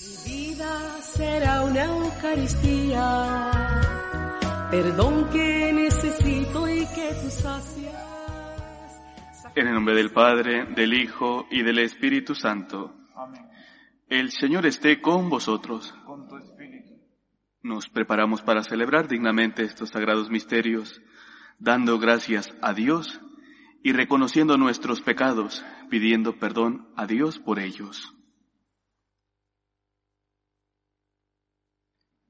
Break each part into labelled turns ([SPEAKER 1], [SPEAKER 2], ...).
[SPEAKER 1] Mi vida será una Eucaristía, perdón que necesito y que tú sacias.
[SPEAKER 2] En el nombre del Padre, del Hijo y del Espíritu Santo.
[SPEAKER 3] Amén.
[SPEAKER 2] El Señor esté con vosotros.
[SPEAKER 3] Con tu espíritu.
[SPEAKER 2] Nos preparamos para celebrar dignamente estos sagrados misterios, dando gracias a Dios y reconociendo nuestros pecados, pidiendo perdón a Dios por ellos.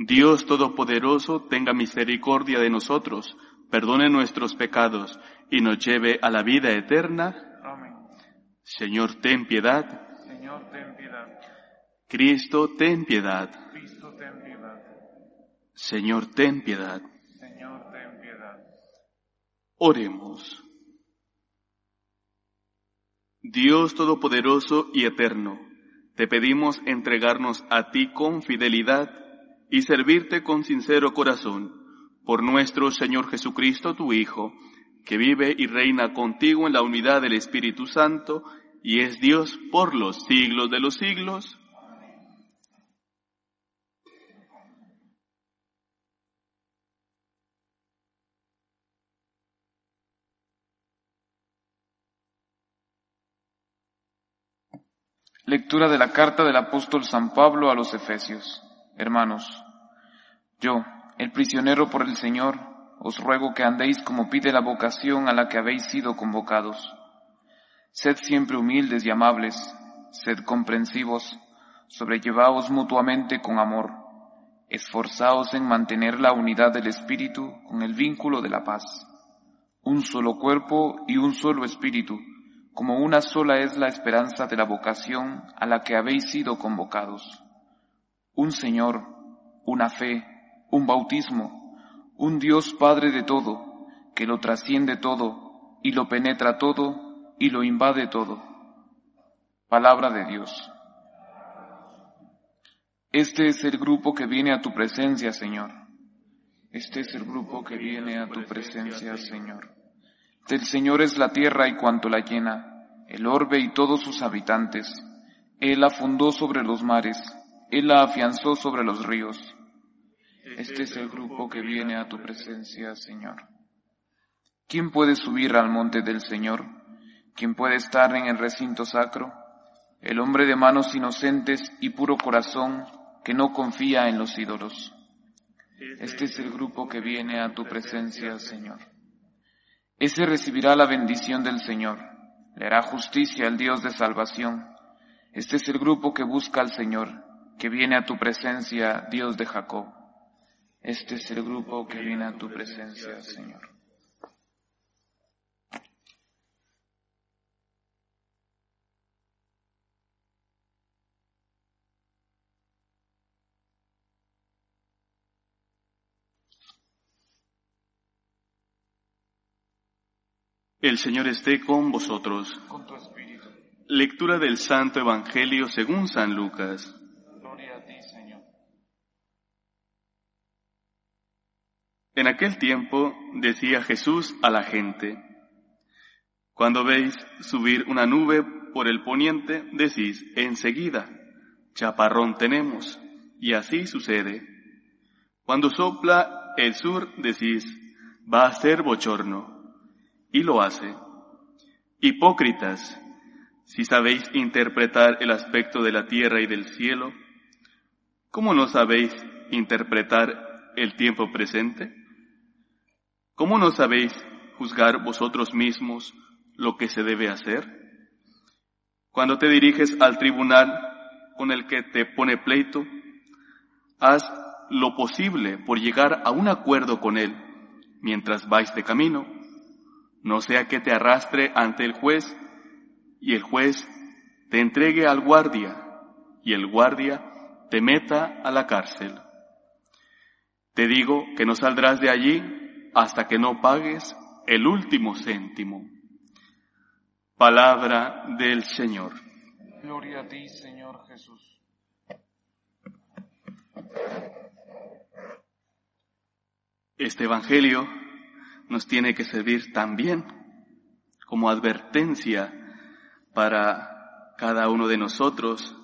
[SPEAKER 2] Dios Todopoderoso tenga misericordia de nosotros, perdone nuestros pecados y nos lleve a la vida eterna.
[SPEAKER 3] Amén.
[SPEAKER 2] Señor, ten piedad.
[SPEAKER 3] Señor, ten piedad.
[SPEAKER 2] Cristo, ten piedad.
[SPEAKER 3] Cristo, ten piedad.
[SPEAKER 2] Señor, ten piedad.
[SPEAKER 3] Señor, ten piedad.
[SPEAKER 2] Oremos. Dios Todopoderoso y Eterno, te pedimos entregarnos a ti con fidelidad y servirte con sincero corazón, por nuestro Señor Jesucristo, tu Hijo, que vive y reina contigo en la unidad del Espíritu Santo y es Dios por los siglos de los siglos.
[SPEAKER 3] Lectura de la carta del apóstol San Pablo a los Efesios. Hermanos, yo, el prisionero por el Señor, os ruego que andéis como pide la vocación a la que habéis sido convocados. Sed siempre humildes y amables, sed comprensivos, sobrellevaos mutuamente con amor, esforzaos en mantener la unidad del Espíritu con el vínculo de la paz. Un solo cuerpo y un solo Espíritu, como una sola es la esperanza de la vocación a la que habéis sido convocados. Un Señor, una fe, un bautismo, un Dios Padre de todo, que lo trasciende todo y lo penetra todo y lo invade todo. Palabra de Dios. Este es el grupo que viene a tu presencia, Señor. Este es el grupo que viene a tu presencia, Señor. Del Señor es la tierra y cuanto la llena, el orbe y todos sus habitantes. Él la fundó sobre los mares, Él la afianzó sobre los ríos. Este es el grupo que viene a tu presencia, Señor. ¿Quién puede subir al monte del Señor? ¿Quién puede estar en el recinto sacro? El hombre de manos inocentes y puro corazón que no confía en los ídolos. Este es el grupo que viene a tu presencia, Señor. Ese recibirá la bendición del Señor, le hará justicia al Dios de salvación. Este es el grupo que busca al Señor, que viene a tu presencia, Dios de Jacob. Este es el grupo que viene a tu presencia, Señor.
[SPEAKER 2] El Señor esté con vosotros.
[SPEAKER 3] Con tu espíritu.
[SPEAKER 2] Lectura del Santo Evangelio según San Lucas.
[SPEAKER 3] Gloria a ti, Señor.
[SPEAKER 2] En aquel tiempo decía Jesús a la gente, Cuando veis subir una nube por el poniente, decís enseguida, chaparrón tenemos, y así sucede. Cuando sopla el sur, decís, va a ser bochorno, y lo hace. Hipócritas, si sabéis interpretar el aspecto de la tierra y del cielo, ¿cómo no sabéis interpretar el tiempo presente? ¿Cómo no sabéis juzgar vosotros mismos lo que se debe hacer? Cuando te diriges al tribunal con el que te pone pleito, haz lo posible por llegar a un acuerdo con él mientras vais de camino, no sea que te arrastre ante el juez y el juez te entregue al guardia y el guardia te meta a la cárcel. Te digo que no saldrás de allí hasta que no pagues el último céntimo. Palabra del Señor.
[SPEAKER 3] Gloria a ti, Señor Jesús.
[SPEAKER 2] Este Evangelio nos tiene que servir también como advertencia para cada uno de nosotros,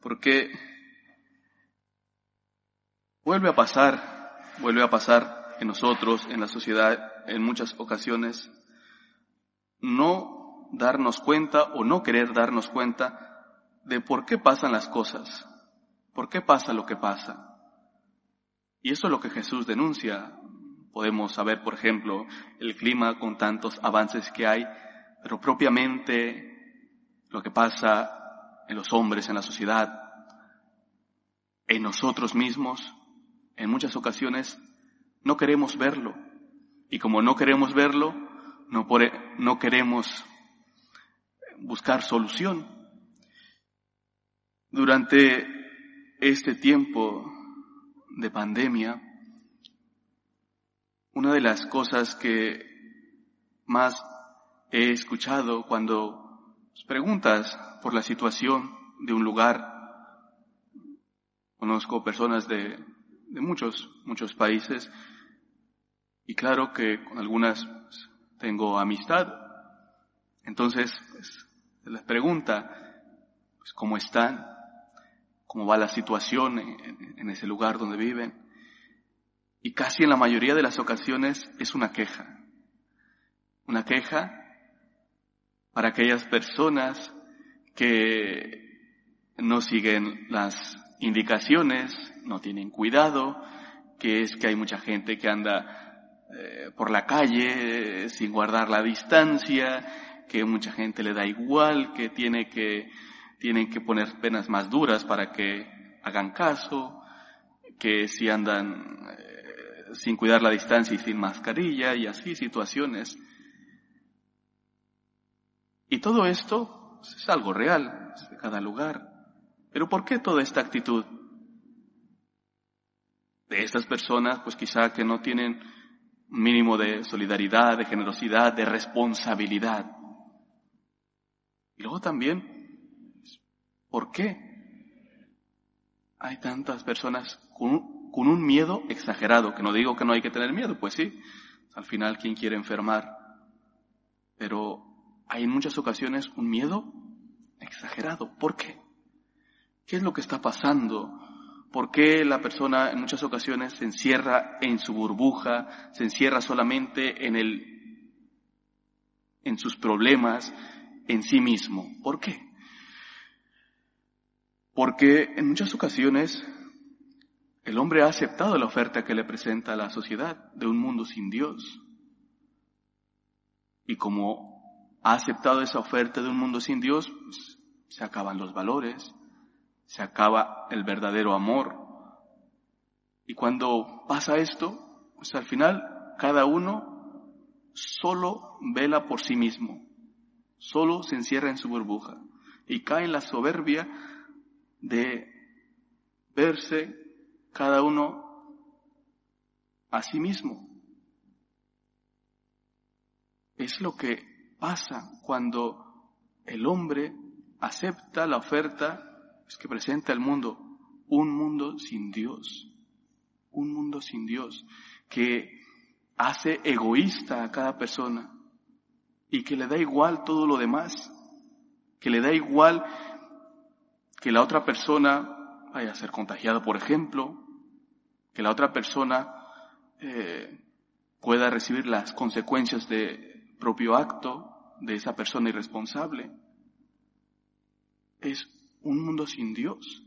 [SPEAKER 2] porque vuelve a pasar, vuelve a pasar en nosotros, en la sociedad, en muchas ocasiones, no darnos cuenta o no querer darnos cuenta de por qué pasan las cosas, por qué pasa lo que pasa. Y eso es lo que Jesús denuncia. Podemos saber, por ejemplo, el clima con tantos avances que hay, pero propiamente lo que pasa en los hombres, en la sociedad, en nosotros mismos, en muchas ocasiones no queremos verlo. Y como no queremos verlo, no, no queremos buscar solución. Durante este tiempo de pandemia, una de las cosas que más he escuchado cuando preguntas por la situación de un lugar, conozco personas de, de muchos, muchos países, y claro que con algunas pues, tengo amistad. Entonces, pues, les pregunta, pues, ¿cómo están? ¿Cómo va la situación en, en ese lugar donde viven? Y casi en la mayoría de las ocasiones es una queja. Una queja para aquellas personas que no siguen las indicaciones, no tienen cuidado, que es que hay mucha gente que anda eh, por la calle sin guardar la distancia, que mucha gente le da igual, que tiene que, tienen que poner penas más duras para que hagan caso, que si andan eh, sin cuidar la distancia y sin mascarilla y así situaciones. Y todo esto es algo real, es de cada lugar. Pero ¿por qué toda esta actitud? De estas personas, pues quizá que no tienen mínimo de solidaridad, de generosidad, de responsabilidad. Y luego también, ¿por qué hay tantas personas con, con, un miedo exagerado? Que no digo que no hay que tener miedo, pues sí, al final, ¿quién quiere enfermar? Pero hay en muchas ocasiones un miedo exagerado. ¿Por qué? ¿Qué es lo que está pasando? ¿Por qué la persona en muchas ocasiones se encierra en su burbuja, se encierra solamente en el, en sus problemas, en sí mismo? ¿Por qué? Porque en muchas ocasiones el hombre ha aceptado la oferta que le presenta la sociedad de un mundo sin Dios. Y como ha aceptado esa oferta de un mundo sin Dios, pues, se acaban los valores, se acaba el verdadero amor. Y cuando pasa esto, pues al final cada uno solo vela por sí mismo, solo se encierra en su burbuja y cae en la soberbia de verse cada uno a sí mismo. Es lo que pasa cuando el hombre acepta la oferta que presenta el mundo un mundo sin Dios, un mundo sin Dios, que hace egoísta a cada persona y que le da igual todo lo demás, que le da igual que la otra persona vaya a ser contagiada, por ejemplo, que la otra persona eh, pueda recibir las consecuencias de propio acto de esa persona irresponsable. Es un mundo sin Dios.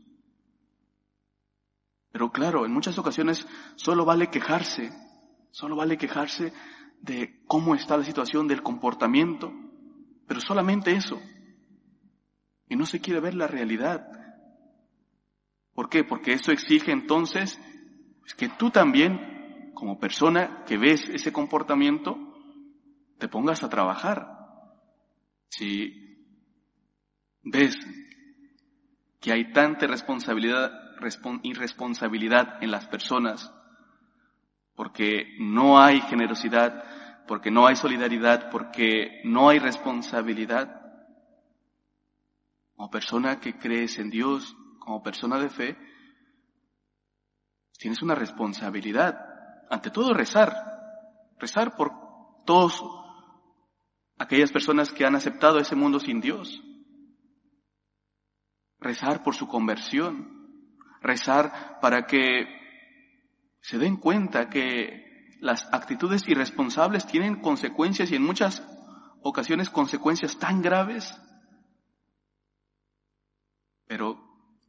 [SPEAKER 2] Pero claro, en muchas ocasiones solo vale quejarse, solo vale quejarse de cómo está la situación del comportamiento, pero solamente eso. Y no se quiere ver la realidad. ¿Por qué? Porque eso exige entonces pues, que tú también, como persona que ves ese comportamiento, te pongas a trabajar. Si ves que hay tanta responsabilidad, irresponsabilidad en las personas, porque no hay generosidad, porque no hay solidaridad, porque no hay responsabilidad. Como persona que crees en Dios, como persona de fe, tienes una responsabilidad. Ante todo rezar, rezar por todos aquellas personas que han aceptado ese mundo sin Dios. Rezar por su conversión, rezar para que se den cuenta que las actitudes irresponsables tienen consecuencias y en muchas ocasiones consecuencias tan graves. Pero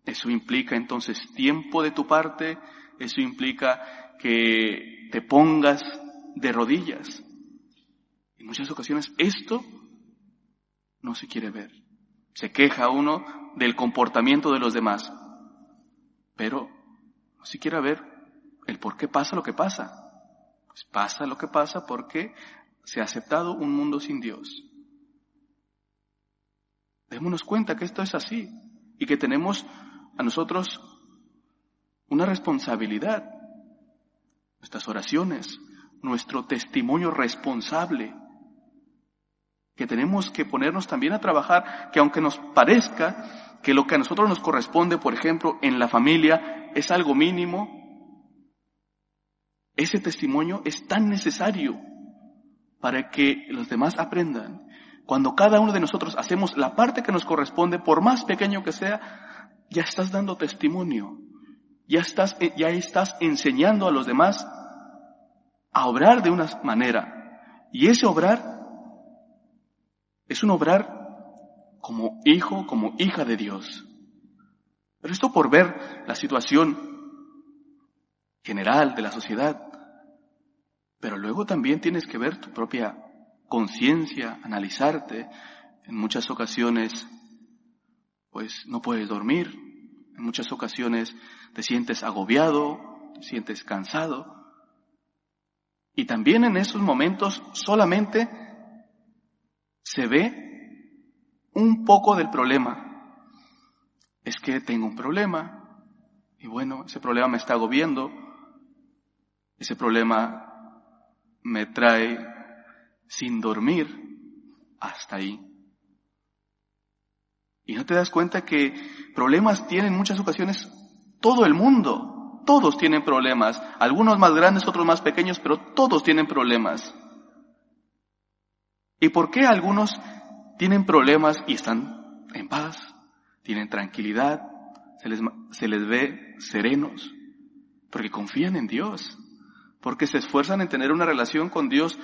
[SPEAKER 2] eso implica entonces tiempo de tu parte, eso implica que te pongas de rodillas. En muchas ocasiones esto no se quiere ver. Se queja uno del comportamiento de los demás, pero no se quiere ver el por qué pasa lo que pasa. Pues pasa lo que pasa porque se ha aceptado un mundo sin Dios. Démonos cuenta que esto es así y que tenemos a nosotros una responsabilidad. Nuestras oraciones, nuestro testimonio responsable, que tenemos que ponernos también a trabajar, que aunque nos parezca que lo que a nosotros nos corresponde, por ejemplo, en la familia, es algo mínimo, ese testimonio es tan necesario para que los demás aprendan. Cuando cada uno de nosotros hacemos la parte que nos corresponde, por más pequeño que sea, ya estás dando testimonio, ya estás, ya estás enseñando a los demás a obrar de una manera. Y ese obrar es un obrar como hijo, como hija de Dios. Pero esto por ver la situación general de la sociedad. Pero luego también tienes que ver tu propia conciencia, analizarte. En muchas ocasiones, pues no puedes dormir. En muchas ocasiones te sientes agobiado, te sientes cansado. Y también en esos momentos solamente se ve un poco del problema. Es que tengo un problema y bueno, ese problema me está agobiando, ese problema me trae sin dormir hasta ahí. Y no te das cuenta que problemas tienen en muchas ocasiones todo el mundo. Todos tienen problemas, algunos más grandes, otros más pequeños, pero todos tienen problemas. ¿Y por qué algunos tienen problemas y están en paz, tienen tranquilidad, se les, se les ve serenos? Porque confían en Dios, porque se esfuerzan en tener una relación con Dios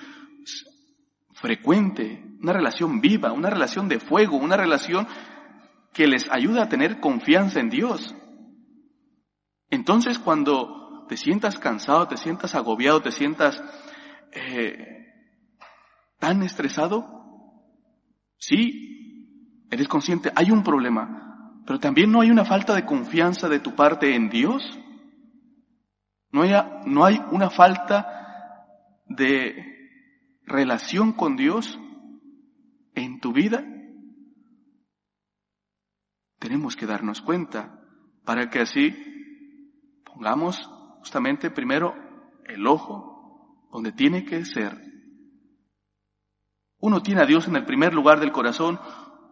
[SPEAKER 2] frecuente, una relación viva, una relación de fuego, una relación que les ayuda a tener confianza en Dios. Entonces cuando te sientas cansado, te sientas agobiado, te sientas eh, tan estresado, sí, eres consciente, hay un problema, pero también no hay una falta de confianza de tu parte en Dios. No hay, no hay una falta de relación con Dios en tu vida. Tenemos que darnos cuenta para que así Pongamos justamente primero el ojo donde tiene que ser. Uno tiene a Dios en el primer lugar del corazón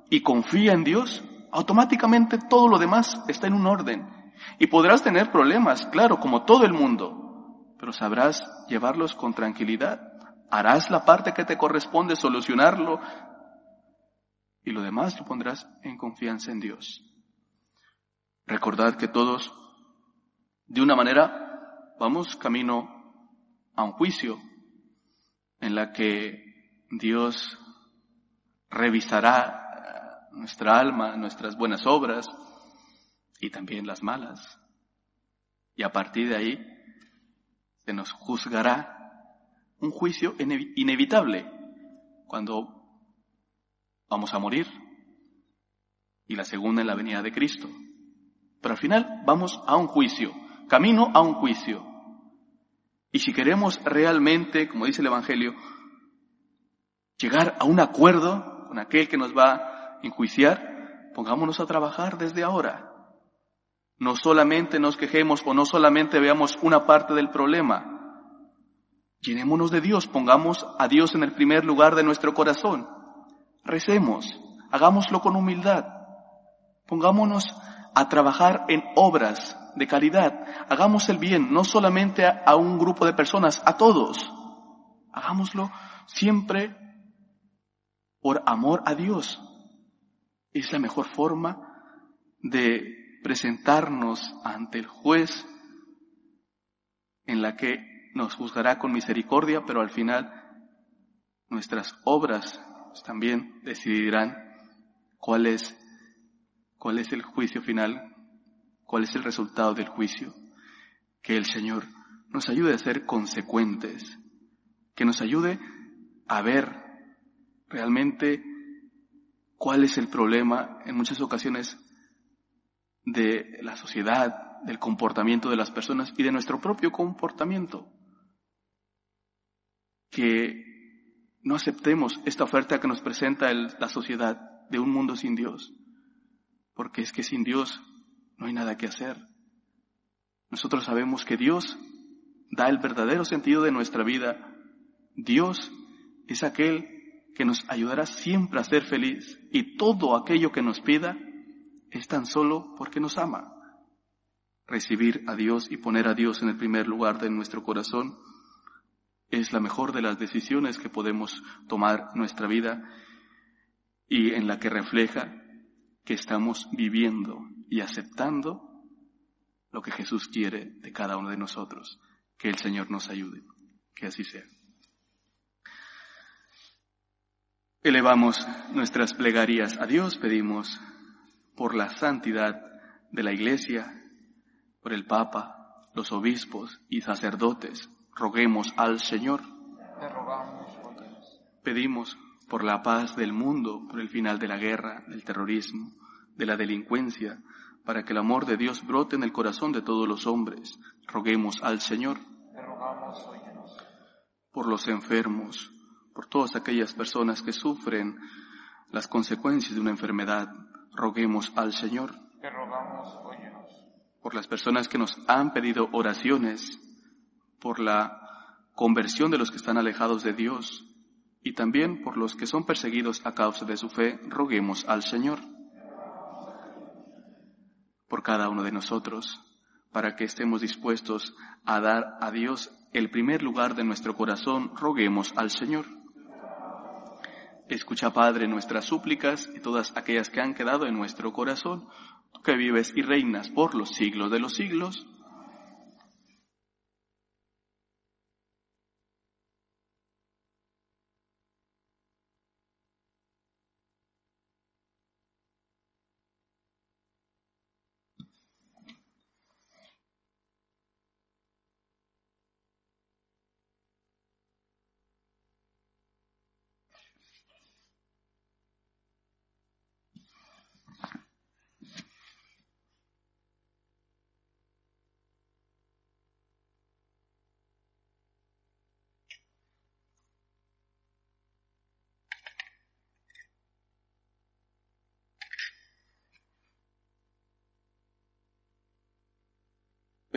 [SPEAKER 2] y confía en Dios, automáticamente todo lo demás está en un orden. Y podrás tener problemas, claro, como todo el mundo, pero sabrás llevarlos con tranquilidad. Harás la parte que te corresponde, solucionarlo, y lo demás lo pondrás en confianza en Dios. Recordad que todos de una manera, vamos camino a un juicio en la que Dios revisará nuestra alma, nuestras buenas obras y también las malas. Y a partir de ahí se nos juzgará un juicio inevitable cuando vamos a morir y la segunda en la venida de Cristo. Pero al final vamos a un juicio camino a un juicio. Y si queremos realmente, como dice el Evangelio, llegar a un acuerdo con aquel que nos va a enjuiciar, pongámonos a trabajar desde ahora. No solamente nos quejemos o no solamente veamos una parte del problema, Llenémonos de Dios, pongamos a Dios en el primer lugar de nuestro corazón. Recemos, hagámoslo con humildad. Pongámonos a trabajar en obras de caridad. Hagamos el bien, no solamente a, a un grupo de personas, a todos. Hagámoslo siempre por amor a Dios. Es la mejor forma de presentarnos ante el juez en la que nos juzgará con misericordia, pero al final nuestras obras también decidirán cuál es, cuál es el juicio final, cuál es el resultado del juicio. Que el Señor nos ayude a ser consecuentes, que nos ayude a ver realmente cuál es el problema en muchas ocasiones de la sociedad, del comportamiento de las personas y de nuestro propio comportamiento que no aceptemos esta oferta que nos presenta la sociedad de un mundo sin Dios, porque es que sin Dios no hay nada que hacer. Nosotros sabemos que Dios da el verdadero sentido de nuestra vida. Dios es aquel que nos ayudará siempre a ser feliz y todo aquello que nos pida es tan solo porque nos ama. Recibir a Dios y poner a Dios en el primer lugar de nuestro corazón es la mejor de las decisiones que podemos tomar nuestra vida y en la que refleja que estamos viviendo y aceptando lo que Jesús quiere de cada uno de nosotros. Que el Señor nos ayude. Que así sea. Elevamos nuestras plegarias a Dios, pedimos por la santidad de la Iglesia, por el Papa, los obispos y sacerdotes, roguemos al Señor. Pedimos por la paz del mundo, por el final de la guerra, del terrorismo, de la delincuencia, para que el amor de Dios brote en el corazón de todos los hombres. Roguemos al Señor. Por los enfermos, por todas aquellas personas que sufren las consecuencias de una enfermedad, roguemos al Señor. Por las personas que nos han pedido oraciones, por la conversión de los que están alejados de Dios y también por los que son perseguidos a causa de su fe, roguemos al Señor por cada uno de nosotros, para que estemos dispuestos a dar a Dios el primer lugar de nuestro corazón, roguemos al Señor. Escucha, Padre, nuestras súplicas y todas aquellas que han quedado en nuestro corazón, tú que vives y reinas por los siglos de los siglos.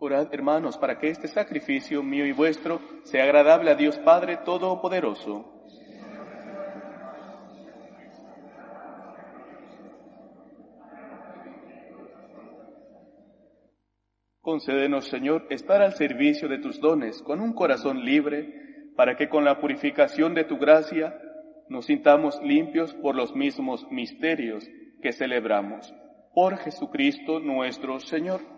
[SPEAKER 2] Orad, hermanos, para que este sacrificio mío y vuestro sea agradable a Dios Padre Todopoderoso. Concédenos, Señor, estar al servicio de tus dones con un corazón libre, para que con la purificación de tu gracia nos sintamos limpios por los mismos misterios que celebramos. Por Jesucristo nuestro Señor.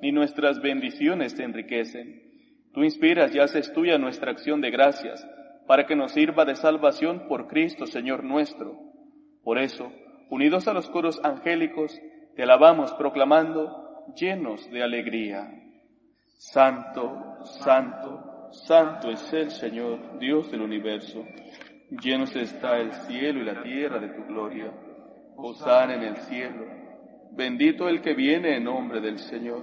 [SPEAKER 2] ni nuestras bendiciones te enriquecen, tú inspiras y haces tuya nuestra acción de gracias, para que nos sirva de salvación por Cristo, Señor nuestro por eso, unidos a los coros angélicos, te alabamos proclamando, llenos de alegría. Santo, santo, santo es el Señor, Dios del universo. Llenos está el cielo y la tierra de tu gloria. Osana en el cielo. Bendito el que viene en nombre del Señor.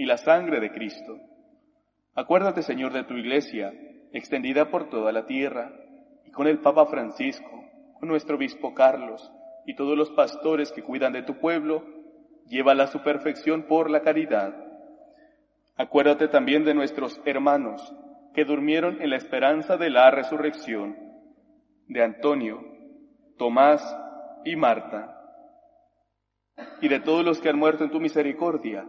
[SPEAKER 2] y la sangre de Cristo. Acuérdate, Señor, de tu iglesia, extendida por toda la tierra, y con el Papa Francisco, con nuestro obispo Carlos, y todos los pastores que cuidan de tu pueblo, llévala a su perfección por la caridad. Acuérdate también de nuestros hermanos que durmieron en la esperanza de la resurrección, de Antonio, Tomás y Marta, y de todos los que han muerto en tu misericordia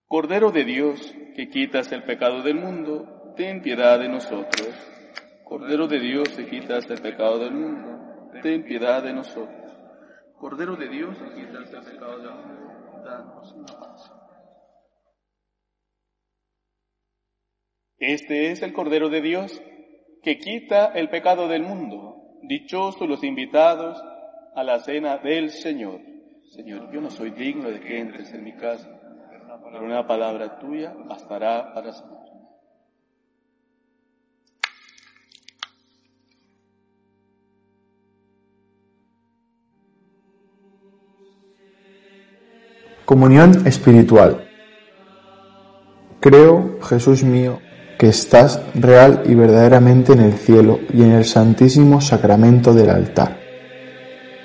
[SPEAKER 2] Cordero de Dios, que quitas el pecado del mundo, ten piedad de nosotros. Cordero de Dios, que quitas el pecado del mundo, ten piedad de nosotros. Cordero de Dios, que quitas el pecado del mundo, danos la paz. Este es el Cordero de Dios que quita el pecado del mundo. Dichosos los invitados a la cena del Señor. Señor, yo no soy digno de que entres en mi casa, pero una palabra tuya bastará para sanar.
[SPEAKER 4] Comunión espiritual. Creo, Jesús mío, que estás real y verdaderamente en el cielo y en el santísimo sacramento del altar.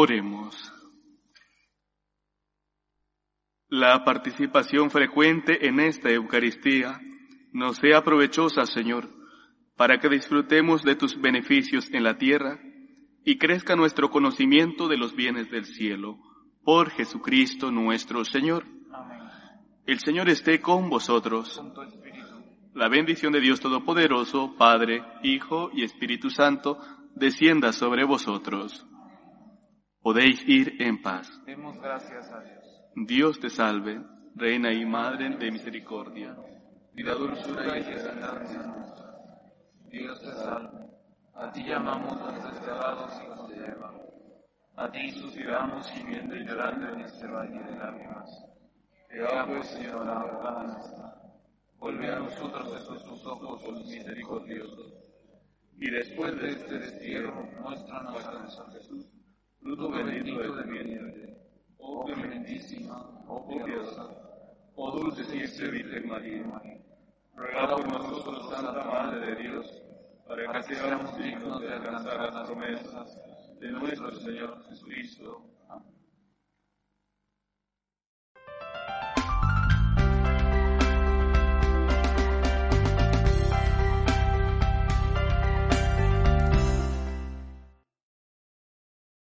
[SPEAKER 2] Oremos. La participación frecuente en esta Eucaristía nos sea provechosa, Señor, para que disfrutemos de tus beneficios en la tierra y crezca nuestro conocimiento de los bienes del cielo. Por Jesucristo nuestro Señor. El Señor esté con vosotros. La bendición de Dios Todopoderoso, Padre, Hijo y Espíritu Santo, descienda sobre vosotros. Podéis ir en paz.
[SPEAKER 3] Demos gracias a Dios.
[SPEAKER 2] Dios te salve, Reina y Madre de Misericordia.
[SPEAKER 3] Vida, dulzura y nuestra. Dios te salve. A ti llamamos los desterrados hijos de Eva. A ti suspiramos gimiendo y llorando en este valle de lágrimas. Ea pues, Señora, abogada nuestra, vuelve a nosotros esos tus ojos misericordiosos. Y después de este destierro, muéstranos a San Jesús, fruto bendito de vientre. Oh clementísima, oh piadosa, oh dulce siempre Virgen María, ruega por nosotros, Santa Madre de Dios, para que seamos dignos de alcanzar las promesas de nuestro Señor Jesucristo.